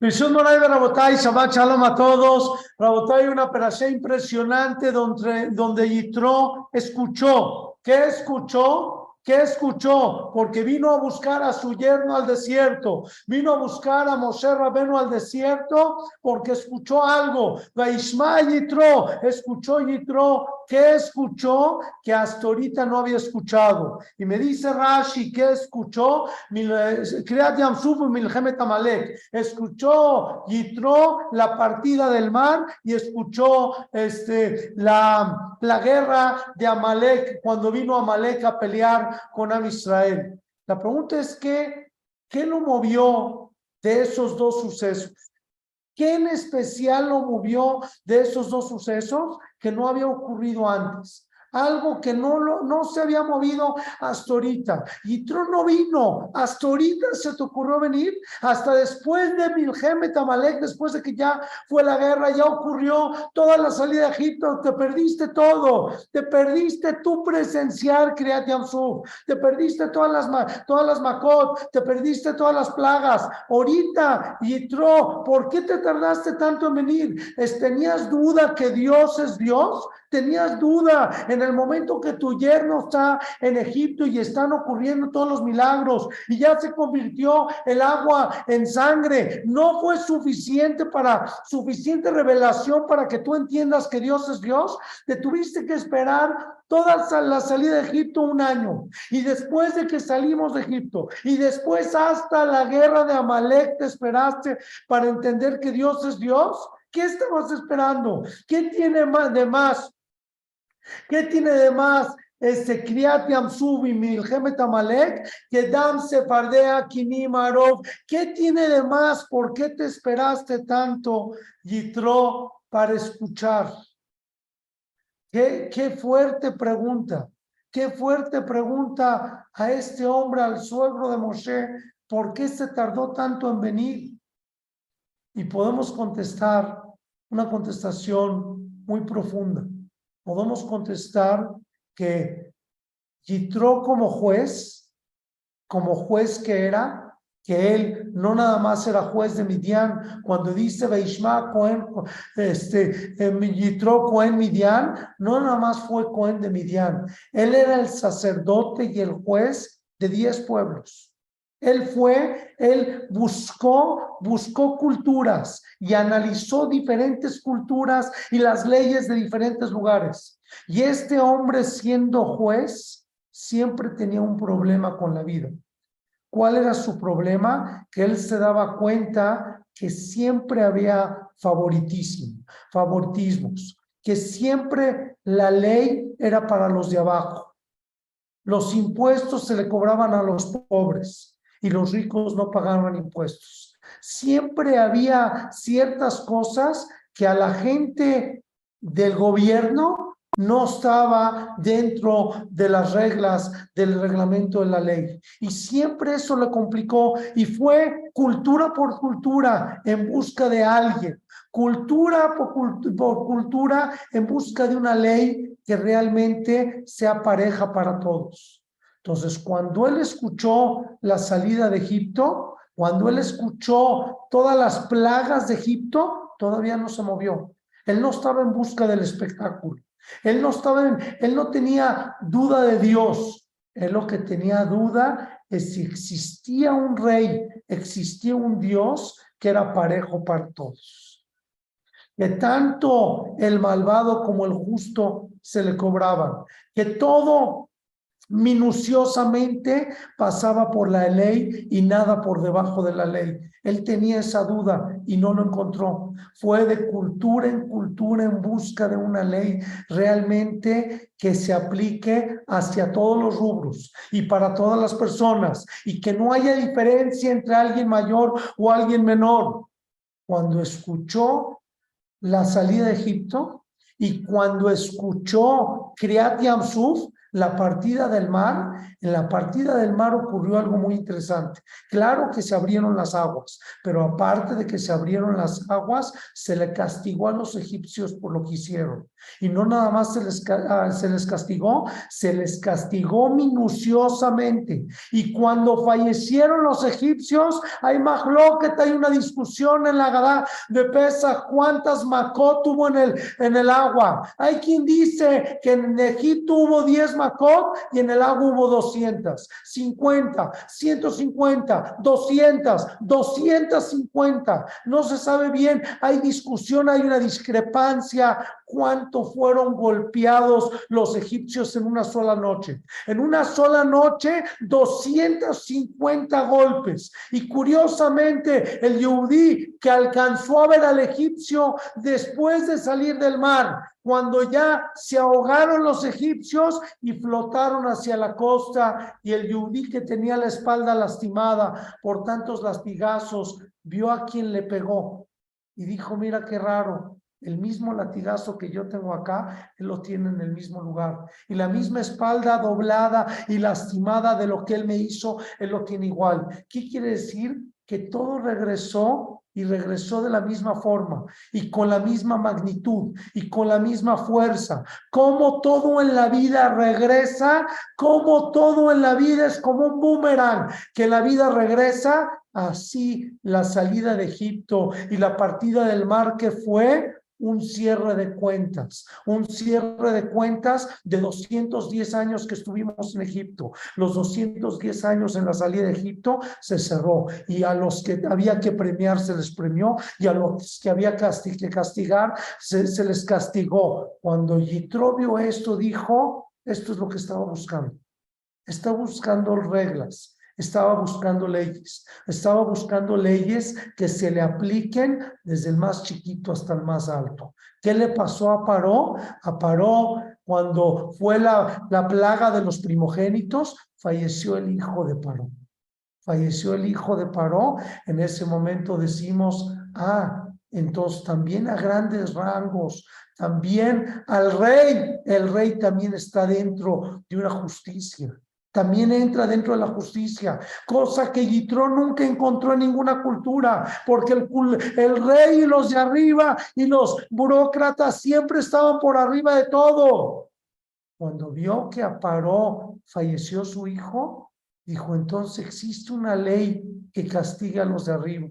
Rabotay, Shabbat Shalom a todos. Rabotay, una operación impresionante donde, donde Yitro escuchó. ¿Qué escuchó? ¿Qué escuchó? Porque vino a buscar a su yerno al desierto. Vino a buscar a Moshe Rabeno al desierto porque escuchó algo. Vaishma Yitro, escuchó Yitro. ¿Qué escuchó? Que hasta ahorita no había escuchado. Y me dice Rashi, ¿qué escuchó? Escuchó Yitro la partida del mar y escuchó este, la, la guerra de Amalek cuando vino Amalek a pelear con Am Israel. La pregunta es que, ¿qué lo movió de esos dos sucesos? ¿Qué en especial lo movió de esos dos sucesos que no había ocurrido antes? Algo que no, lo, no se había movido hasta ahorita. Y Tron no vino, hasta ahorita se te ocurrió venir, hasta después de Milgeme Tamalek, después de que ya fue la guerra, ya ocurrió toda la salida de Egipto, te perdiste todo, te perdiste tu presencial, Kriat Yamsuf, te perdiste todas las, todas las te perdiste todas las plagas. Ahorita, Yitro, ¿por qué te tardaste tanto en venir? ¿Tenías duda que Dios es Dios? ¿Tenías duda en el momento que tu yerno está en Egipto y están ocurriendo todos los milagros y ya se convirtió el agua en sangre, no fue suficiente para suficiente revelación para que tú entiendas que Dios es Dios, te tuviste que esperar toda la salida de Egipto un año y después de que salimos de Egipto y después hasta la guerra de Amalek te esperaste para entender que Dios es Dios. ¿Qué estabas esperando? ¿Qué tiene más de más ¿Qué tiene de más este Kriat Yamsub y Milhemet Amalek que Dam Sefardea Kinim? ¿Qué tiene de más? ¿Por qué te esperaste tanto, Yitro, para escuchar? Qué, qué fuerte pregunta. Qué fuerte pregunta a este hombre, al suegro de Moshe, ¿por qué se tardó tanto en venir? Y podemos contestar una contestación muy profunda podemos contestar que Yitro como juez, como juez que era, que él no nada más era juez de Midian, cuando dice Beishma Cohen, este, Yitro Cohen Midian, no nada más fue Cohen de Midian, él era el sacerdote y el juez de diez pueblos. Él fue, él buscó, buscó culturas y analizó diferentes culturas y las leyes de diferentes lugares. Y este hombre siendo juez, siempre tenía un problema con la vida. ¿Cuál era su problema? Que él se daba cuenta que siempre había favoritismo, favoritismos, que siempre la ley era para los de abajo. Los impuestos se le cobraban a los pobres y los ricos no pagaban impuestos. Siempre había ciertas cosas que a la gente del gobierno no estaba dentro de las reglas del reglamento de la ley. Y siempre eso le complicó y fue cultura por cultura en busca de alguien, cultura por, por cultura en busca de una ley que realmente sea pareja para todos. Entonces, cuando él escuchó la salida de Egipto, cuando él escuchó todas las plagas de Egipto, todavía no se movió. Él no estaba en busca del espectáculo. Él no estaba en, él no tenía duda de Dios. Él lo que tenía duda es si existía un rey, existía un Dios que era parejo para todos. Que tanto el malvado como el justo se le cobraban. Que todo minuciosamente pasaba por la ley y nada por debajo de la ley. Él tenía esa duda y no lo encontró. Fue de cultura en cultura en busca de una ley realmente que se aplique hacia todos los rubros y para todas las personas y que no haya diferencia entre alguien mayor o alguien menor. Cuando escuchó la salida de Egipto y cuando escuchó Kriat Yamsuf, la partida del mar, en la partida del mar ocurrió algo muy interesante. Claro que se abrieron las aguas, pero aparte de que se abrieron las aguas, se le castigó a los egipcios por lo que hicieron. Y no nada más se les, ah, se les castigó, se les castigó minuciosamente. Y cuando fallecieron los egipcios, hay que hay una discusión en la Gadá de Pesa, cuántas macot tuvo en el, en el agua. Hay quien dice que en Egipto hubo 10 macot y en el agua hubo 200, 50, 150, 200, 250. No se sabe bien, hay discusión, hay una discrepancia cuánto fueron golpeados los egipcios en una sola noche. En una sola noche, 250 golpes. Y curiosamente, el Yehudí que alcanzó a ver al egipcio después de salir del mar, cuando ya se ahogaron los egipcios y flotaron hacia la costa, y el Yehudí que tenía la espalda lastimada por tantos lastigazos, vio a quien le pegó y dijo, mira qué raro, el mismo latigazo que yo tengo acá, él lo tiene en el mismo lugar. Y la misma espalda doblada y lastimada de lo que él me hizo, él lo tiene igual. ¿Qué quiere decir? Que todo regresó y regresó de la misma forma y con la misma magnitud y con la misma fuerza. Como todo en la vida regresa, como todo en la vida es como un boomerang, que la vida regresa, así la salida de Egipto y la partida del mar que fue un cierre de cuentas, un cierre de cuentas de 210 años que estuvimos en Egipto. Los 210 años en la salida de Egipto se cerró y a los que había que premiar se les premió y a los que había que castigar se, se les castigó. Cuando Yitro vio esto, dijo, esto es lo que estaba buscando. Está buscando reglas, estaba buscando leyes, estaba buscando leyes que se le apliquen desde el más chiquito hasta el más alto. ¿Qué le pasó a Paró? A Paró, cuando fue la, la plaga de los primogénitos, falleció el hijo de Paró. Falleció el hijo de Paró. En ese momento decimos, ah, entonces también a grandes rangos, también al rey, el rey también está dentro de una justicia también entra dentro de la justicia, cosa que Yitro nunca encontró en ninguna cultura, porque el, el rey y los de arriba y los burócratas siempre estaban por arriba de todo. Cuando vio que a Paró falleció su hijo, dijo, entonces existe una ley que castiga a los de arriba.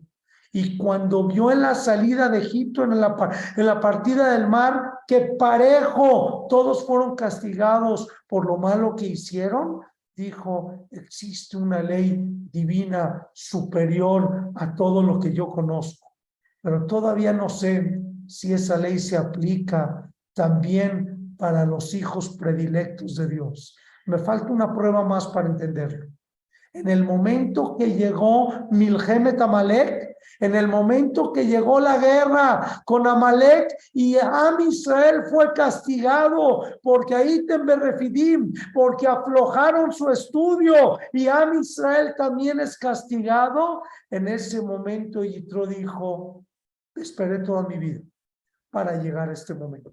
Y cuando vio en la salida de Egipto, en la, en la partida del mar, que parejo todos fueron castigados por lo malo que hicieron, dijo, existe una ley divina superior a todo lo que yo conozco, pero todavía no sé si esa ley se aplica también para los hijos predilectos de Dios. Me falta una prueba más para entenderlo. En el momento que llegó Milhemet Amalek, en el momento que llegó la guerra con Amalek y Am Israel fue castigado porque ahí te refidim, porque aflojaron su estudio y Am Israel también es castigado. En ese momento Yitro dijo, esperé toda mi vida para llegar a este momento.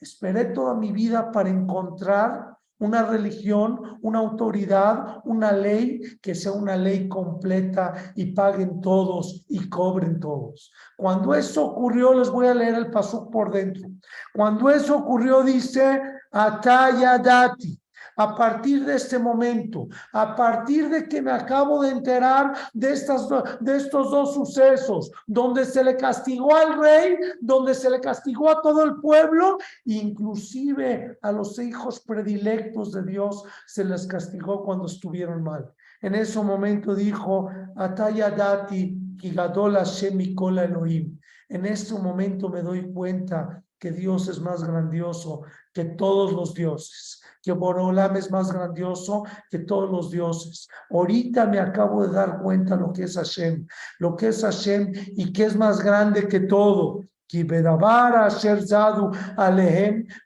Esperé toda mi vida para encontrar una religión, una autoridad, una ley que sea una ley completa y paguen todos y cobren todos. Cuando eso ocurrió, les voy a leer el paso por dentro. Cuando eso ocurrió, dice, Ataya Dati, a partir de este momento, a partir de que me acabo de enterar de, estas, de estos dos sucesos, donde se le castigó al rey, donde se le castigó a todo el pueblo, inclusive a los hijos predilectos de Dios, se les castigó cuando estuvieron mal. En ese momento dijo, Ataya Dati, Kigadola Shemikola Elohim. En este momento me doy cuenta que Dios es más grandioso que todos los dioses que Borolam es más grandioso que todos los dioses. Ahorita me acabo de dar cuenta lo que es Hashem, lo que es Hashem y que es más grande que todo.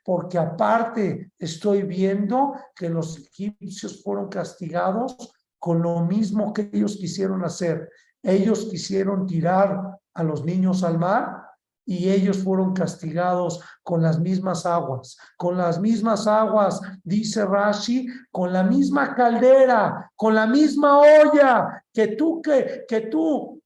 Porque aparte estoy viendo que los egipcios fueron castigados con lo mismo que ellos quisieron hacer. Ellos quisieron tirar a los niños al mar y ellos fueron castigados con las mismas aguas, con las mismas aguas, dice Rashi, con la misma caldera, con la misma olla que tú que, que tú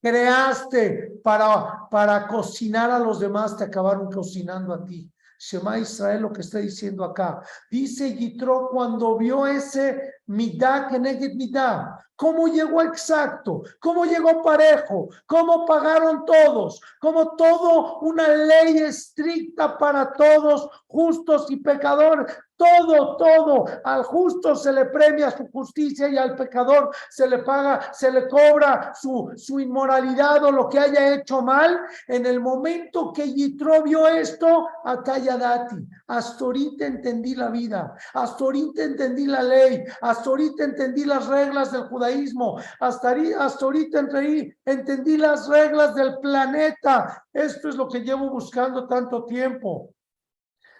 creaste para, para cocinar a los demás, te acabaron cocinando a ti. Shema Israel lo que está diciendo acá. Dice Yitro cuando vio ese mitad que neged mitad, cómo llegó exacto, cómo llegó parejo, cómo pagaron todos, cómo todo una ley estricta para todos, justos y pecadores, todo, todo. Al justo se le premia su justicia y al pecador se le paga, se le cobra su, su inmoralidad o lo que haya hecho mal. En el momento que Yitro vio esto, ya Dati, hasta ahorita entendí la vida, hasta ahorita entendí la ley, hasta ahorita entendí las reglas del judaísmo, hasta, hasta ahorita entendí, entendí las reglas del planeta. Esto es lo que llevo buscando tanto tiempo.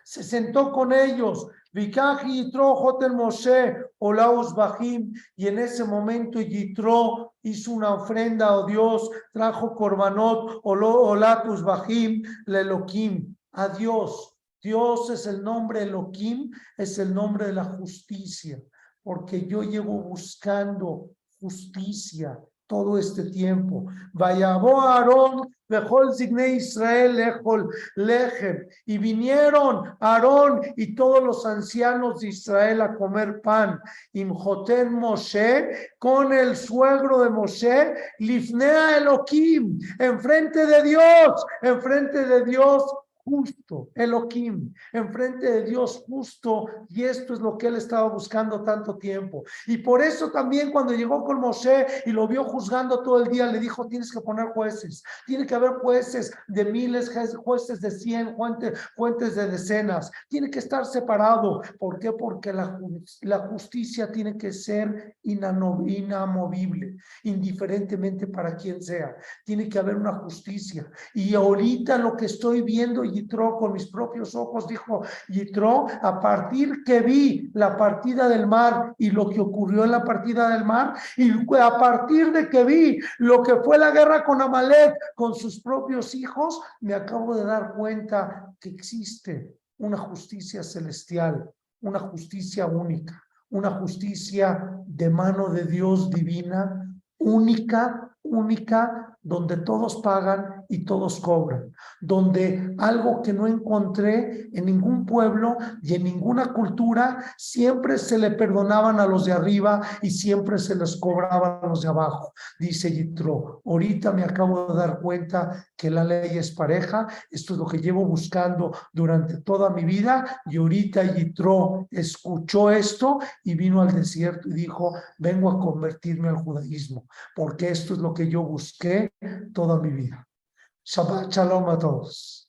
Se sentó con ellos, Vikaji Yitro Jotel Moshe Olaus Bajim, y en ese momento Yitro hizo una ofrenda a oh Dios, trajo Korbanot Olatus Bajim Lelokim, a Dios. Dios es el nombre Elohim, es el nombre de la justicia, porque yo llevo buscando justicia todo este tiempo. Vayabó Aarón, el signé Israel, lejol, lejem. Y vinieron Aarón y todos los ancianos de Israel a comer pan. Imjoten Moshe, con el suegro de Moshe, Lifnea Elohim, enfrente de Dios, enfrente de Dios justo, Elohim, enfrente de Dios justo, y esto es lo que él estaba buscando tanto tiempo. Y por eso también cuando llegó con Moshe y lo vio juzgando todo el día, le dijo, tienes que poner jueces, tiene que haber jueces de miles, jueces de cien, fuentes, de decenas, tiene que estar separado. ¿Por qué? Porque la, la justicia tiene que ser inamovible, indiferentemente para quien sea. Tiene que haber una justicia. Y ahorita lo que estoy viendo Yitro con mis propios ojos, dijo Yitro, a partir que vi la partida del mar y lo que ocurrió en la partida del mar, y a partir de que vi lo que fue la guerra con Amalek, con sus propios hijos, me acabo de dar cuenta que existe una justicia celestial, una justicia única, una justicia de mano de Dios divina, única, única, donde todos pagan y todos cobran, donde algo que no encontré en ningún pueblo y en ninguna cultura, siempre se le perdonaban a los de arriba y siempre se les cobraban a los de abajo. Dice Yitro, ahorita me acabo de dar cuenta que la ley es pareja, esto es lo que llevo buscando durante toda mi vida y ahorita Yitro escuchó esto y vino al desierto y dijo, vengo a convertirme al judaísmo, porque esto es lo que yo busqué toda mi vida. Shabbat Shalom a.